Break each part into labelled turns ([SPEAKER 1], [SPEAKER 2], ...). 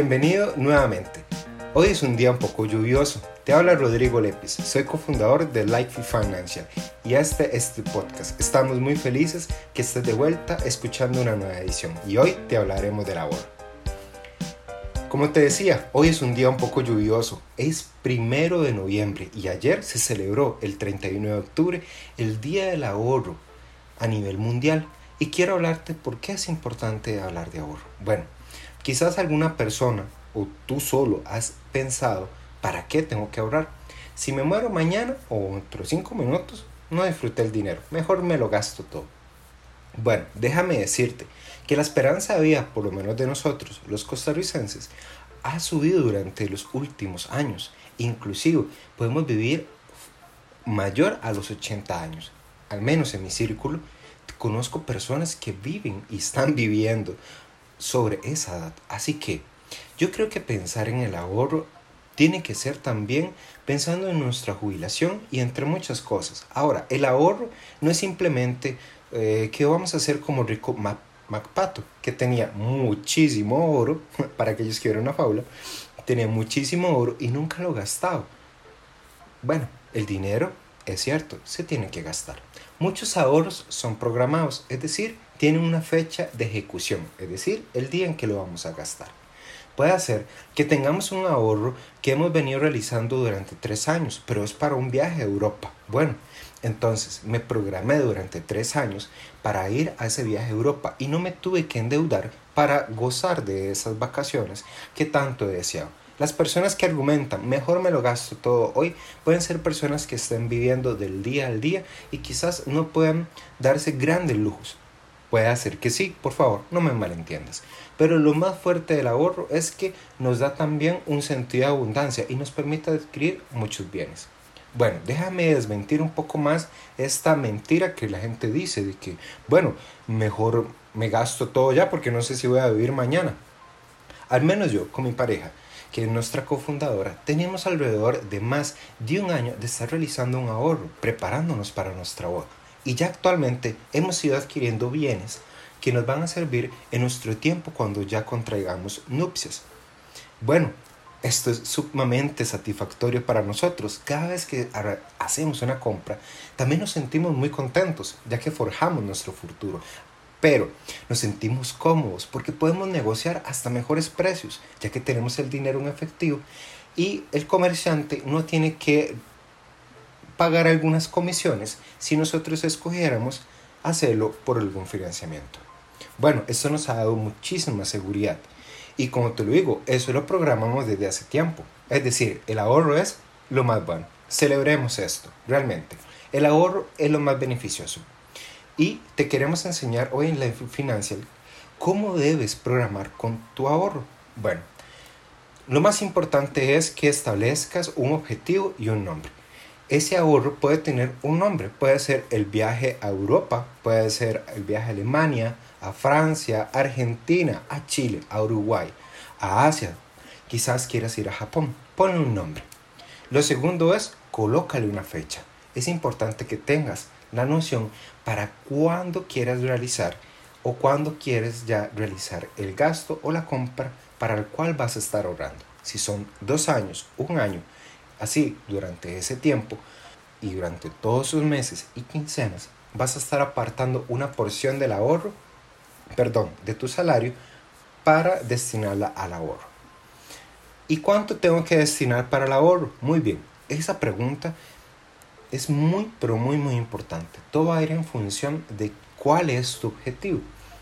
[SPEAKER 1] Bienvenido nuevamente. Hoy es un día un poco lluvioso. Te habla Rodrigo Lepis, soy cofundador de Life Financial y este es tu podcast. Estamos muy felices que estés de vuelta escuchando una nueva edición y hoy te hablaremos del ahorro. Como te decía, hoy es un día un poco lluvioso. Es primero de noviembre y ayer se celebró el 31 de octubre el Día del Ahorro a nivel mundial. Y quiero hablarte por qué es importante hablar de ahorro. Bueno, quizás alguna persona o tú solo has pensado, ¿para qué tengo que ahorrar? Si me muero mañana o dentro de 5 minutos, no disfruté el dinero. Mejor me lo gasto todo. Bueno, déjame decirte que la esperanza de vida, por lo menos de nosotros, los costarricenses, ha subido durante los últimos años. Inclusive podemos vivir mayor a los 80 años. Al menos en mi círculo, conozco personas que viven y están viviendo sobre esa edad. Así que yo creo que pensar en el ahorro tiene que ser también pensando en nuestra jubilación y entre muchas cosas. Ahora, el ahorro no es simplemente eh, que vamos a hacer como rico MacPato, que tenía muchísimo oro, para aquellos que vieron una fábula, tenía muchísimo oro y nunca lo gastaba. Bueno, el dinero, es cierto, se tiene que gastar. Muchos ahorros son programados, es decir, tienen una fecha de ejecución, es decir, el día en que lo vamos a gastar. Puede ser que tengamos un ahorro que hemos venido realizando durante tres años, pero es para un viaje a Europa. Bueno, entonces me programé durante tres años para ir a ese viaje a Europa y no me tuve que endeudar para gozar de esas vacaciones que tanto he deseado. Las personas que argumentan, mejor me lo gasto todo hoy, pueden ser personas que estén viviendo del día al día y quizás no puedan darse grandes lujos. Puede ser que sí, por favor, no me malentiendas. Pero lo más fuerte del ahorro es que nos da también un sentido de abundancia y nos permite adquirir muchos bienes. Bueno, déjame desmentir un poco más esta mentira que la gente dice de que, bueno, mejor me gasto todo ya porque no sé si voy a vivir mañana. Al menos yo, con mi pareja, que es nuestra cofundadora, teníamos alrededor de más de un año de estar realizando un ahorro, preparándonos para nuestra boda. Y ya actualmente hemos ido adquiriendo bienes que nos van a servir en nuestro tiempo cuando ya contraigamos nupcias. Bueno, esto es sumamente satisfactorio para nosotros. Cada vez que hacemos una compra, también nos sentimos muy contentos, ya que forjamos nuestro futuro. Pero nos sentimos cómodos porque podemos negociar hasta mejores precios, ya que tenemos el dinero en efectivo y el comerciante no tiene que pagar algunas comisiones si nosotros escogiéramos hacerlo por algún financiamiento. Bueno, esto nos ha dado muchísima seguridad y como te lo digo, eso lo programamos desde hace tiempo. Es decir, el ahorro es lo más bueno. Celebremos esto, realmente. El ahorro es lo más beneficioso. Y te queremos enseñar hoy en la Financial cómo debes programar con tu ahorro. Bueno, lo más importante es que establezcas un objetivo y un nombre. Ese ahorro puede tener un nombre, puede ser el viaje a Europa, puede ser el viaje a Alemania, a Francia, a Argentina, a Chile, a Uruguay, a Asia. Quizás quieras ir a Japón. Ponle un nombre. Lo segundo es, colócale una fecha. Es importante que tengas la noción para cuándo quieras realizar o cuándo quieres ya realizar el gasto o la compra para el cual vas a estar ahorrando. Si son dos años, un año, así durante ese tiempo y durante todos sus meses y quincenas, vas a estar apartando una porción del ahorro perdón, de tu salario para destinarla al ahorro. ¿Y cuánto tengo que destinar para el ahorro? Muy bien, esa pregunta es muy, pero muy, muy importante. Todo va a ir en función de cuál es tu objetivo.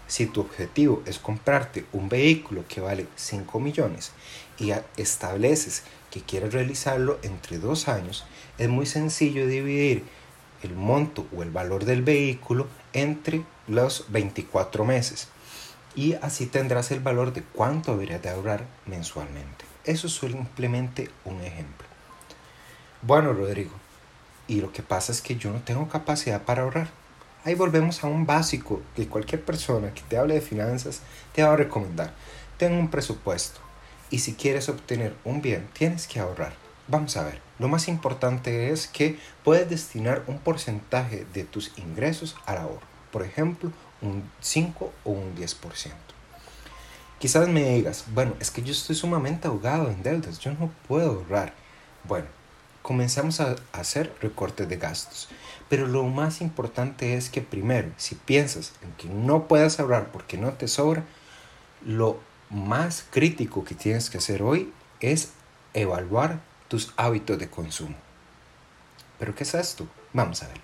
[SPEAKER 1] Si tu objetivo es comprarte un vehículo que vale 5 millones y estableces que quieres realizarlo entre dos años, es muy sencillo dividir el monto o el valor del vehículo entre los 24 meses. Y así tendrás el valor de cuánto deberías de ahorrar mensualmente. Eso es simplemente un ejemplo. Bueno, Rodrigo, y lo que pasa es que yo no tengo capacidad para ahorrar. Ahí volvemos a un básico que cualquier persona que te hable de finanzas te va a recomendar. Ten un presupuesto y si quieres obtener un bien tienes que ahorrar. Vamos a ver, lo más importante es que puedes destinar un porcentaje de tus ingresos al ahorro por ejemplo, un 5 o un 10%. Quizás me digas, bueno, es que yo estoy sumamente ahogado en deudas, yo no puedo ahorrar. Bueno, comenzamos a hacer recortes de gastos. Pero lo más importante es que primero, si piensas en que no puedes ahorrar porque no te sobra, lo más crítico que tienes que hacer hoy es evaluar tus hábitos de consumo. ¿Pero qué es esto? Vamos a ver.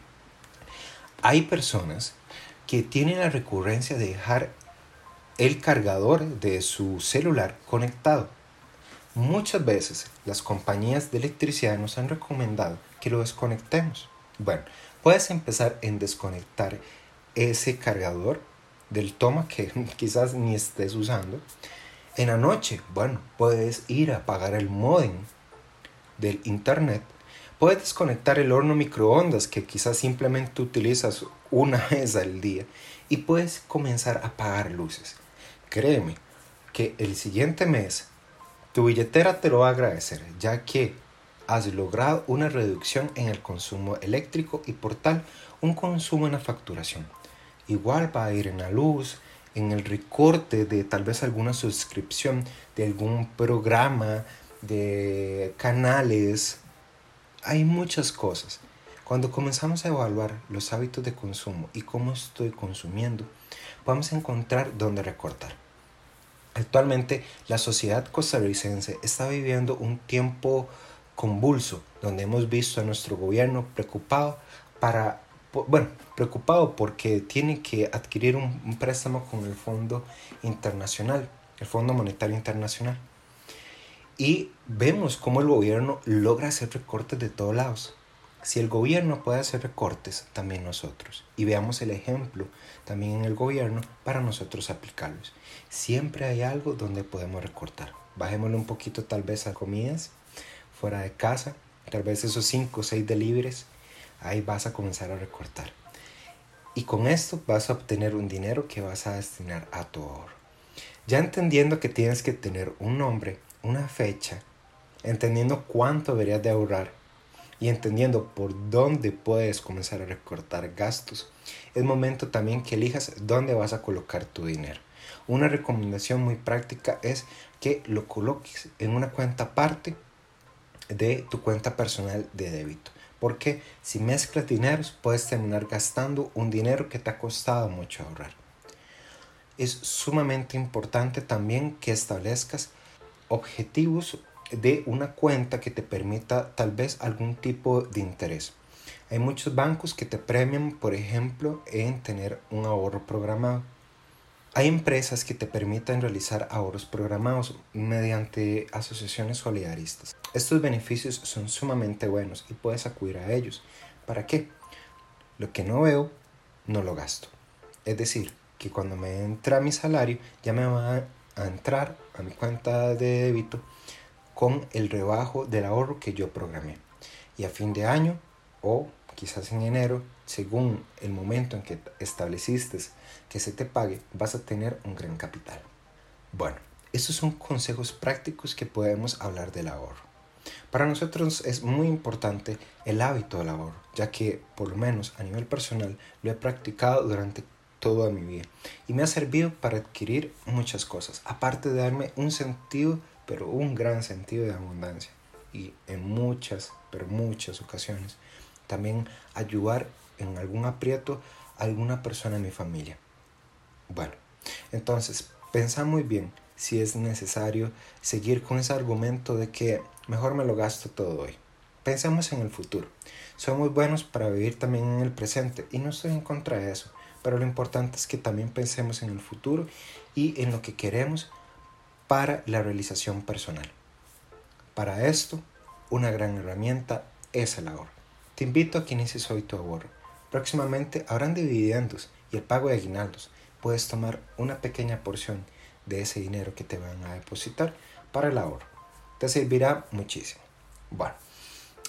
[SPEAKER 1] Hay personas que tienen la recurrencia de dejar el cargador de su celular conectado. Muchas veces las compañías de electricidad nos han recomendado que lo desconectemos. Bueno, puedes empezar en desconectar ese cargador del toma que quizás ni estés usando. En la noche, bueno, puedes ir a apagar el modem del internet. Puedes desconectar el horno microondas que quizás simplemente utilizas una vez al día y puedes comenzar a apagar luces. Créeme que el siguiente mes tu billetera te lo va a agradecer, ya que has logrado una reducción en el consumo eléctrico y por tal un consumo en la facturación. Igual va a ir en la luz, en el recorte de tal vez alguna suscripción de algún programa, de canales. Hay muchas cosas. Cuando comenzamos a evaluar los hábitos de consumo y cómo estoy consumiendo, vamos a encontrar dónde recortar. Actualmente la sociedad costarricense está viviendo un tiempo convulso, donde hemos visto a nuestro gobierno preocupado para, bueno, preocupado porque tiene que adquirir un, préstamo con el Fondo Internacional, el Fondo Monetario Internacional. Y vemos cómo el gobierno logra hacer recortes de todos lados. Si el gobierno puede hacer recortes, también nosotros. Y veamos el ejemplo también en el gobierno para nosotros aplicarlos. Siempre hay algo donde podemos recortar. Bajémosle un poquito tal vez a comidas fuera de casa, tal vez esos 5 o 6 delibres, ahí vas a comenzar a recortar. Y con esto vas a obtener un dinero que vas a destinar a tu ahorro. Ya entendiendo que tienes que tener un nombre, una fecha, entendiendo cuánto deberías de ahorrar y entendiendo por dónde puedes comenzar a recortar gastos, es momento también que elijas dónde vas a colocar tu dinero. Una recomendación muy práctica es que lo coloques en una cuenta aparte de tu cuenta personal de débito. Porque si mezclas dineros puedes terminar gastando un dinero que te ha costado mucho ahorrar. Es sumamente importante también que establezcas objetivos de una cuenta que te permita tal vez algún tipo de interés. Hay muchos bancos que te premian, por ejemplo, en tener un ahorro programado. Hay empresas que te permiten realizar ahorros programados mediante asociaciones solidaristas. Estos beneficios son sumamente buenos y puedes acudir a ellos. ¿Para qué? Lo que no veo, no lo gasto. Es decir, que cuando me entra mi salario, ya me va a entrar a mi cuenta de débito con el rebajo del ahorro que yo programé. Y a fin de año o quizás en enero, según el momento en que estableciste que se te pague, vas a tener un gran capital. Bueno, estos son consejos prácticos que podemos hablar del ahorro. Para nosotros es muy importante el hábito del ahorro, ya que por lo menos a nivel personal lo he practicado durante toda mi vida y me ha servido para adquirir muchas cosas, aparte de darme un sentido, pero un gran sentido de abundancia y en muchas, pero muchas ocasiones también ayudar en algún aprieto a alguna persona en mi familia. Bueno, entonces, pensa muy bien si es necesario seguir con ese argumento de que mejor me lo gasto todo hoy. Pensemos en el futuro. Somos buenos para vivir también en el presente y no estoy en contra de eso, pero lo importante es que también pensemos en el futuro y en lo que queremos para la realización personal. Para esto, una gran herramienta es el ahorro. Te invito a que inicies hoy tu ahorro. Próximamente habrán dividendos y el pago de aguinaldos. Puedes tomar una pequeña porción de ese dinero que te van a depositar para el ahorro. Te servirá muchísimo. Bueno,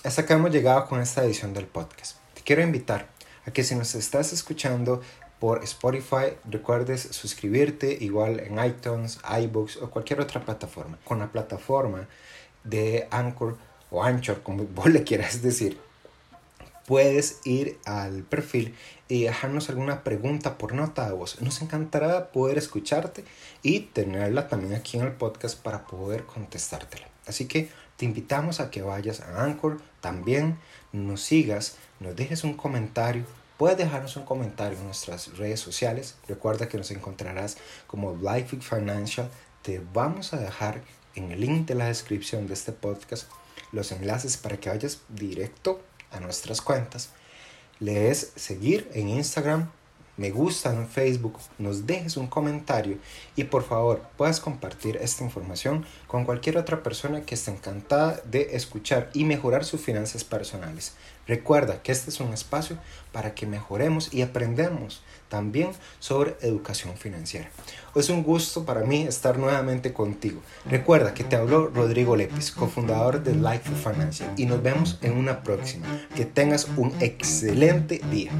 [SPEAKER 1] hasta acá hemos llegado con esta edición del podcast. Te quiero invitar a que si nos estás escuchando por Spotify, recuerdes suscribirte igual en iTunes, iBooks o cualquier otra plataforma. Con la plataforma de Anchor o Anchor, como vos le quieras decir, puedes ir al perfil y dejarnos alguna pregunta por nota de voz. Nos encantará poder escucharte y tenerla también aquí en el podcast para poder contestártela. Así que te invitamos a que vayas a Anchor, también nos sigas, nos dejes un comentario. Puedes dejarnos un comentario en nuestras redes sociales. Recuerda que nos encontrarás como Life Financial. Te vamos a dejar en el link de la descripción de este podcast los enlaces para que vayas directo a nuestras cuentas. Le des seguir en Instagram, me gusta en Facebook, nos dejes un comentario y por favor puedas compartir esta información con cualquier otra persona que esté encantada de escuchar y mejorar sus finanzas personales. Recuerda que este es un espacio para que mejoremos y aprendamos también sobre educación financiera. Es un gusto para mí estar nuevamente contigo. Recuerda que te habló Rodrigo Lepis, cofundador de Life Financial y nos vemos en una próxima. Que tengas un excelente día.